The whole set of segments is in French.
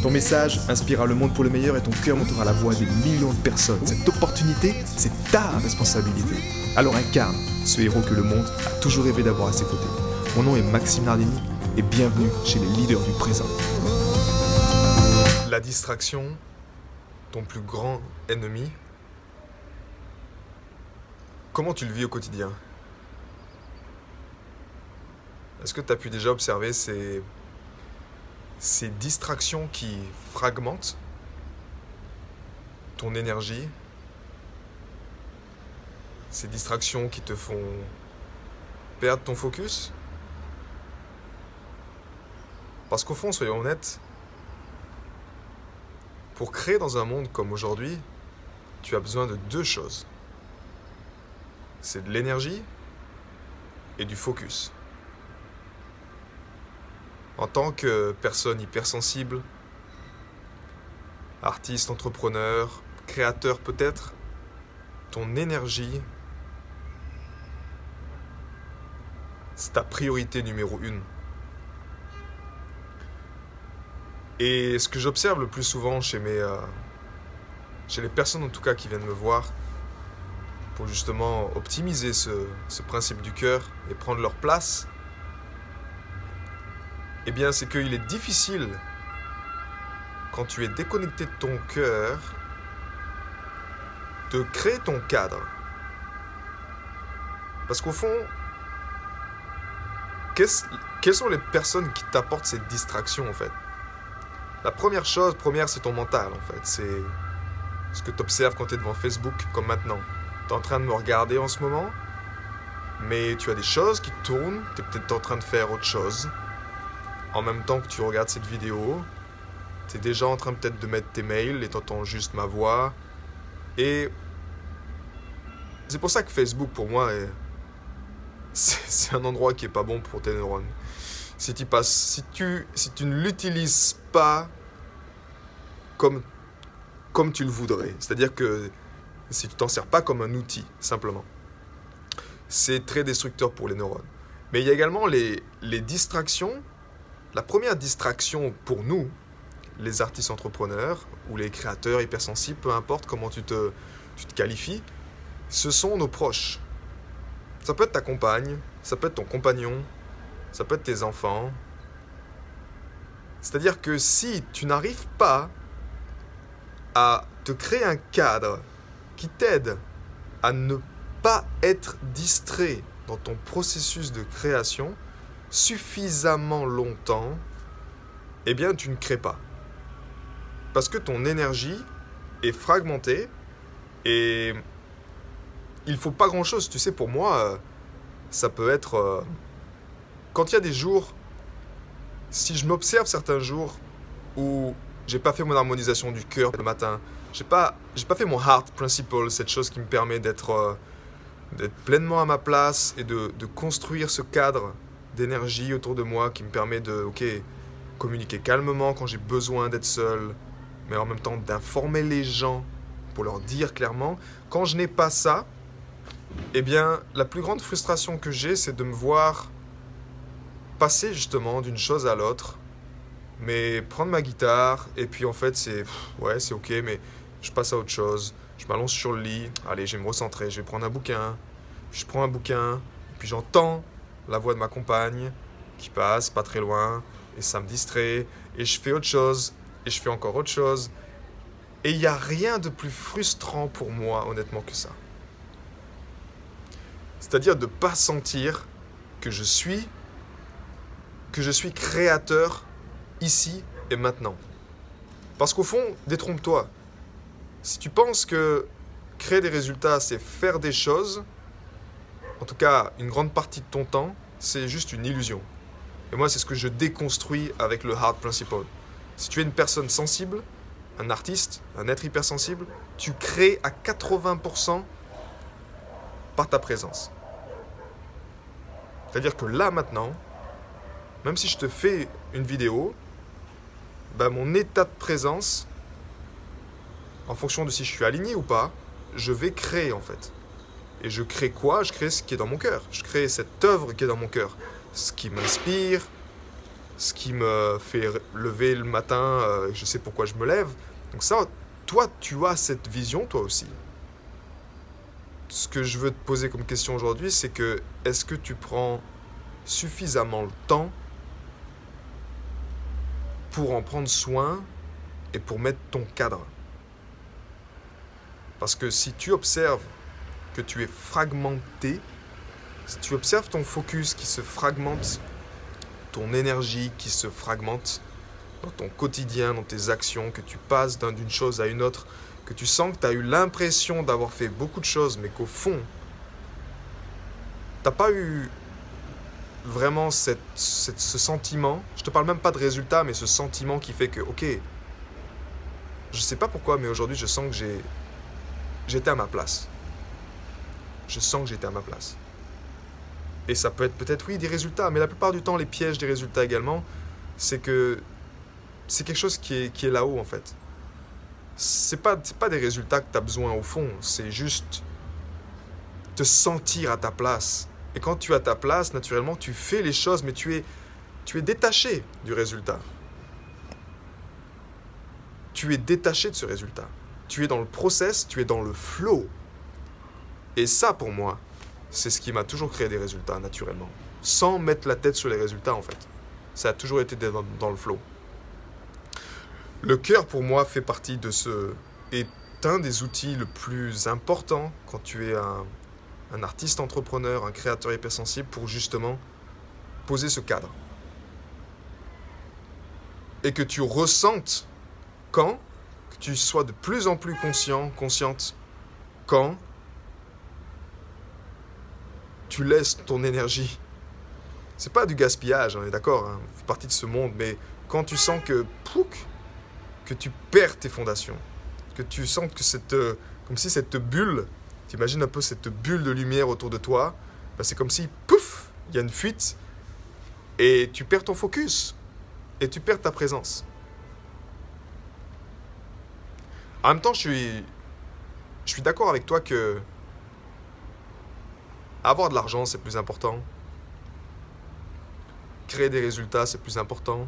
Ton message inspirera le monde pour le meilleur et ton cœur montera la voix des millions de personnes. Cette opportunité, c'est ta responsabilité. Alors incarne ce héros que le monde a toujours rêvé d'avoir à ses côtés. Mon nom est Maxime Nardini et bienvenue chez les leaders du présent. La distraction, ton plus grand ennemi, comment tu le vis au quotidien? Est-ce que tu as pu déjà observer ces ces distractions qui fragmentent ton énergie, ces distractions qui te font perdre ton focus. Parce qu'au fond, soyons honnêtes, pour créer dans un monde comme aujourd'hui, tu as besoin de deux choses. C'est de l'énergie et du focus. En tant que personne hypersensible, artiste, entrepreneur, créateur peut-être, ton énergie, c'est ta priorité numéro une. Et ce que j'observe le plus souvent chez mes, euh, chez les personnes en tout cas qui viennent me voir, pour justement optimiser ce principe du cœur et prendre leur place, eh bien, c'est qu'il est difficile, quand tu es déconnecté de ton cœur, de créer ton cadre. Parce qu'au fond, quelles sont les personnes qui t'apportent cette distraction en fait? La première chose, première, c'est ton mental en fait. C'est ce que tu observes quand tu es devant Facebook, comme maintenant. Tu es en train de me regarder en ce moment, mais tu as des choses qui tournent, tu es peut-être en train de faire autre chose en même temps que tu regardes cette vidéo, tu es déjà en train peut-être de mettre tes mails et t'entends juste ma voix. Et c'est pour ça que Facebook, pour moi, c'est un endroit qui est pas bon pour tes neurones. Si tu, passes, si tu, si tu ne l'utilises pas comme, comme tu le voudrais, c'est-à-dire que si tu t'en sers pas comme un outil, simplement, c'est très destructeur pour les neurones. Mais il y a également les, les distractions la première distraction pour nous, les artistes entrepreneurs ou les créateurs hypersensibles, peu importe comment tu te, qualifies, ce sont nos proches. Ça peut être ta compagne, ça peut être ton compagnon, ça peut être tes enfants. C'est-à-dire que si tu n'arrives pas à te créer un cadre qui t'aide à ne pas être distrait dans ton processus de création, suffisamment longtemps, eh bien tu ne crées pas. Parce que ton énergie est fragmentée et il faut pas grand-chose. Tu sais, pour moi, ça peut être... Euh, quand il y a des jours, si je m'observe certains jours où j'ai pas fait mon harmonisation du cœur le matin, j'ai pas, j'ai pas fait mon heart principle, cette chose qui me permet d'être, euh, d'être pleinement à ma place et de construire ce cadre d'énergie autour de moi qui me permet de ok, communiquer calmement quand j'ai besoin d'être seul, mais en même temps d'informer les gens pour leur dire clairement. Quand je n'ai pas ça, eh bien, la plus grande frustration que j'ai, c'est de me voir passer justement d'une chose à l'autre, mais prendre ma guitare, et puis en fait, c'est ouais, c'est ok, mais je passe à autre chose. Je m'allonge sur le lit, allez, je vais me recentrer, je vais prendre un bouquin. Je prends un bouquin, puis j'entends la voix de ma compagne qui passe pas très loin et ça me distrait et je fais autre chose et je fais encore autre chose. Et il n'y a rien de plus frustrant pour moi honnêtement que ça. C'est-à-dire de ne pas sentir que je suis que je suis créateur ici et maintenant. Parce qu'au fond, détrompe-toi. Si tu penses que créer des résultats, c'est faire des choses, en tout cas une grande partie de ton temps, c'est juste une illusion. Et moi, c'est ce que je déconstruis avec le Hard Principle. Si tu es une personne sensible, un artiste, un être hypersensible, tu crées à 80% par ta présence. C'est-à-dire que là maintenant, même si je te fais une vidéo, bah, mon état de présence, en fonction de si je suis aligné ou pas, je vais créer en fait. Et je crée quoi? Je crée ce qui est dans mon cœur. Je crée cette œuvre qui est dans mon cœur. Ce qui m'inspire, ce qui me fait lever le matin, euh, je sais pourquoi je me lève. Donc ça, toi, tu as cette vision, toi aussi. Ce que je veux te poser comme question aujourd'hui, c'est que est-ce que tu prends suffisamment le temps pour en prendre soin et pour mettre ton cadre? Parce que si tu observes que tu es fragmenté, si tu observes ton focus qui se fragmente, ton énergie qui se fragmente dans ton quotidien, dans tes actions, que tu passes d'une chose à une autre, que tu sens que tu as eu l'impression d'avoir fait beaucoup de choses, mais qu'au fond, tu n'as pas eu vraiment ce sentiment, je te parle même pas de résultat, mais ce sentiment qui fait que, ok, je sais pas pourquoi, mais aujourd'hui je sens que j'ai, j'étais à ma place. Je sens que j'étais à ma place. Et ça peut être peut-être, oui, des résultats, mais la plupart du temps, les pièges des résultats également, c'est que c'est quelque chose qui est, qui est là-haut en fait. C'est pas, pas des résultats que tu as besoin au fond, c'est juste te sentir à ta place. Et quand tu as ta place, naturellement, tu fais les choses, mais tu es, tu es détaché du résultat. Tu es détaché de ce résultat. Tu es dans le process, tu es dans le flow. Et ça, pour moi, c'est ce qui m'a toujours créé des résultats, naturellement. Sans mettre la tête sur les résultats, en fait. Ça a toujours été dans, le flow. Le cœur, pour moi, fait partie de ce... est un des outils le plus importants quand tu es un, un artiste entrepreneur, un créateur hypersensible pour justement poser ce cadre. Et que tu ressentes quand, que tu sois de plus en plus conscient, consciente, quand tu laisses ton énergie. C'est pas du gaspillage, on est d'accord, hein, fait partie de ce monde, mais quand tu sens que, pouk, que tu perds tes fondations, que tu sens que cette, euh, comme si cette bulle tu imagines un peu cette bulle de lumière autour de toi, bah, c'est comme si, pouf, il y a une fuite et tu perds ton focus et tu perds ta présence. En même temps, je suis, je suis d'accord avec toi que avoir de l'argent, c'est plus important. Créer des résultats, c'est plus important.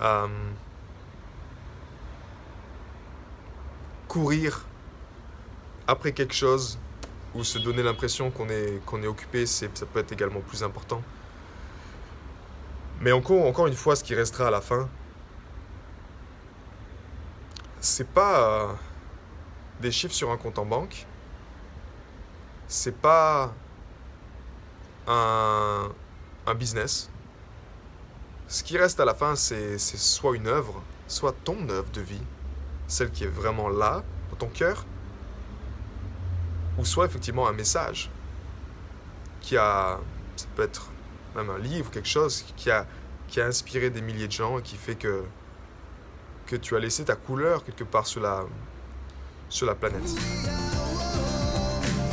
Euh, courir après quelque chose ou se donner l'impression qu'on est, qu'on est occupé, ça peut être également plus important. Mais encore, encore une fois, ce qui restera à la fin, c'est pas euh, des chiffres sur un compte en banque, c'est pas un, business. Ce qui reste à la fin, c'est soit une œuvre, soit ton œuvre de vie, celle qui est vraiment là, dans ton cœur, ou soit effectivement un message qui a, ça peut être même un livre, quelque chose qui a, qui a inspiré des milliers de gens et qui fait que, que tu as laissé ta couleur quelque part sur la, sur la planète.